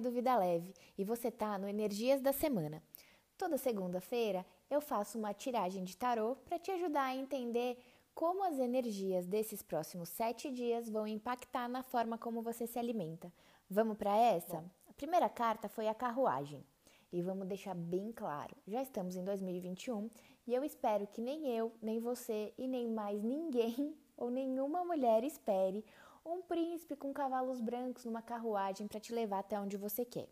Mari do Vida Leve e você tá no Energias da Semana. Toda segunda-feira eu faço uma tiragem de tarô para te ajudar a entender como as energias desses próximos sete dias vão impactar na forma como você se alimenta. Vamos para essa? A primeira carta foi a carruagem. E vamos deixar bem claro: já estamos em 2021 e eu espero que nem eu, nem você e nem mais ninguém ou nenhuma mulher espere um príncipe com cavalos brancos numa carruagem para te levar até onde você quer.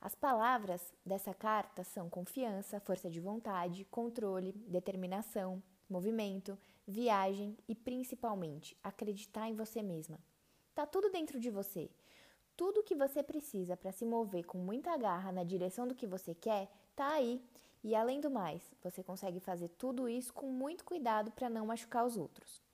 As palavras dessa carta são confiança, força de vontade, controle, determinação, movimento, viagem e principalmente acreditar em você mesma. Tá tudo dentro de você. Tudo que você precisa para se mover com muita garra na direção do que você quer tá aí. E além do mais, você consegue fazer tudo isso com muito cuidado para não machucar os outros.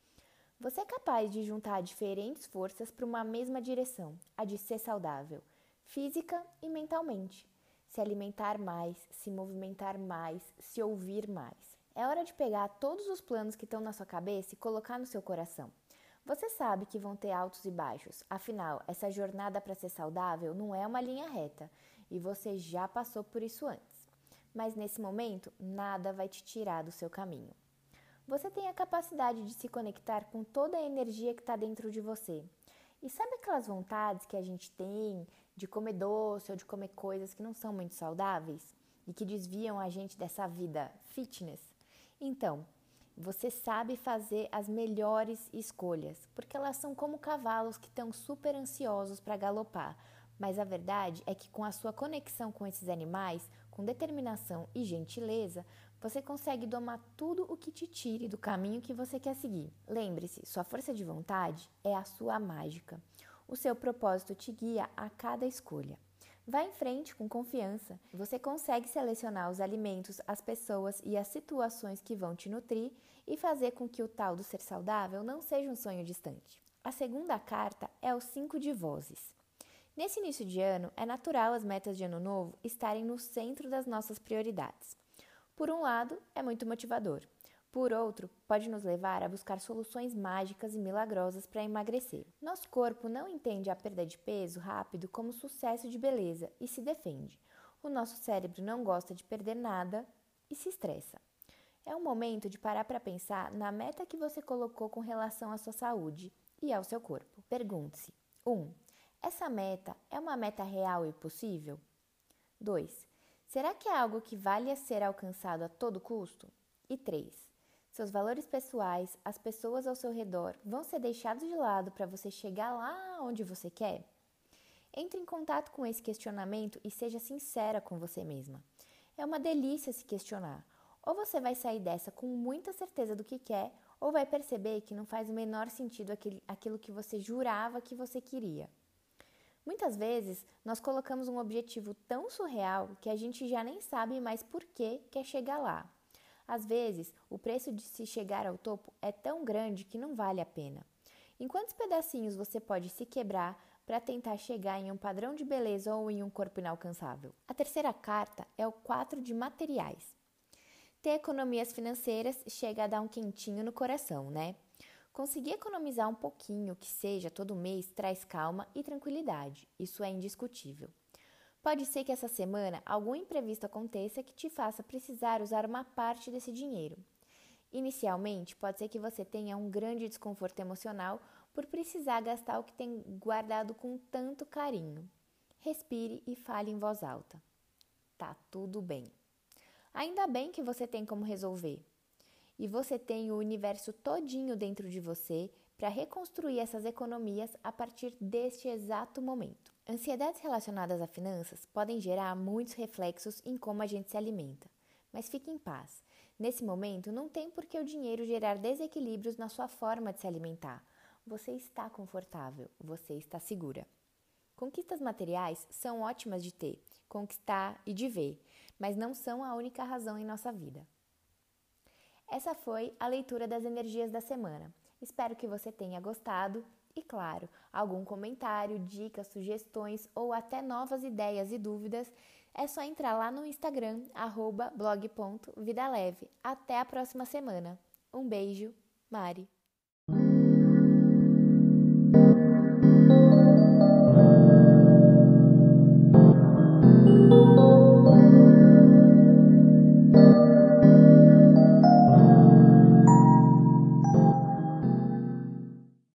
Você é capaz de juntar diferentes forças para uma mesma direção, a de ser saudável, física e mentalmente. Se alimentar mais, se movimentar mais, se ouvir mais. É hora de pegar todos os planos que estão na sua cabeça e colocar no seu coração. Você sabe que vão ter altos e baixos, afinal, essa jornada para ser saudável não é uma linha reta e você já passou por isso antes. Mas nesse momento, nada vai te tirar do seu caminho. Você tem a capacidade de se conectar com toda a energia que está dentro de você. E sabe aquelas vontades que a gente tem de comer doce ou de comer coisas que não são muito saudáveis e que desviam a gente dessa vida fitness? Então, você sabe fazer as melhores escolhas, porque elas são como cavalos que estão super ansiosos para galopar. Mas a verdade é que com a sua conexão com esses animais, com determinação e gentileza, você consegue domar tudo o que te tire do caminho que você quer seguir. Lembre-se, sua força de vontade é a sua mágica. O seu propósito te guia a cada escolha. Vá em frente com confiança. Você consegue selecionar os alimentos, as pessoas e as situações que vão te nutrir e fazer com que o tal do ser saudável não seja um sonho distante. A segunda carta é o cinco de vozes. Nesse início de ano, é natural as metas de ano novo estarem no centro das nossas prioridades. Por um lado, é muito motivador. Por outro, pode nos levar a buscar soluções mágicas e milagrosas para emagrecer. Nosso corpo não entende a perda de peso rápido como sucesso de beleza e se defende. O nosso cérebro não gosta de perder nada e se estressa. É um momento de parar para pensar na meta que você colocou com relação à sua saúde e ao seu corpo. Pergunte-se: 1. Um, essa meta é uma meta real e possível? 2. Será que é algo que vale a ser alcançado a todo custo? E 3. Seus valores pessoais, as pessoas ao seu redor vão ser deixados de lado para você chegar lá onde você quer? Entre em contato com esse questionamento e seja sincera com você mesma. É uma delícia se questionar. Ou você vai sair dessa com muita certeza do que quer, ou vai perceber que não faz o menor sentido aquilo que você jurava que você queria. Muitas vezes nós colocamos um objetivo tão surreal que a gente já nem sabe mais por que quer chegar lá. Às vezes, o preço de se chegar ao topo é tão grande que não vale a pena. Em quantos pedacinhos você pode se quebrar para tentar chegar em um padrão de beleza ou em um corpo inalcançável? A terceira carta é o 4 de materiais. Ter economias financeiras chega a dar um quentinho no coração, né? Conseguir economizar um pouquinho, que seja todo mês, traz calma e tranquilidade. Isso é indiscutível. Pode ser que essa semana algum imprevisto aconteça que te faça precisar usar uma parte desse dinheiro. Inicialmente, pode ser que você tenha um grande desconforto emocional por precisar gastar o que tem guardado com tanto carinho. Respire e fale em voz alta. Tá tudo bem. Ainda bem que você tem como resolver e você tem o universo todinho dentro de você para reconstruir essas economias a partir deste exato momento. Ansiedades relacionadas a finanças podem gerar muitos reflexos em como a gente se alimenta. Mas fique em paz. Nesse momento, não tem por que o dinheiro gerar desequilíbrios na sua forma de se alimentar. Você está confortável, você está segura. Conquistas materiais são ótimas de ter, conquistar e de ver, mas não são a única razão em nossa vida. Essa foi a leitura das energias da semana. Espero que você tenha gostado e, claro, algum comentário, dicas, sugestões ou até novas ideias e dúvidas, é só entrar lá no Instagram, blog.vidaleve. Até a próxima semana. Um beijo, Mari.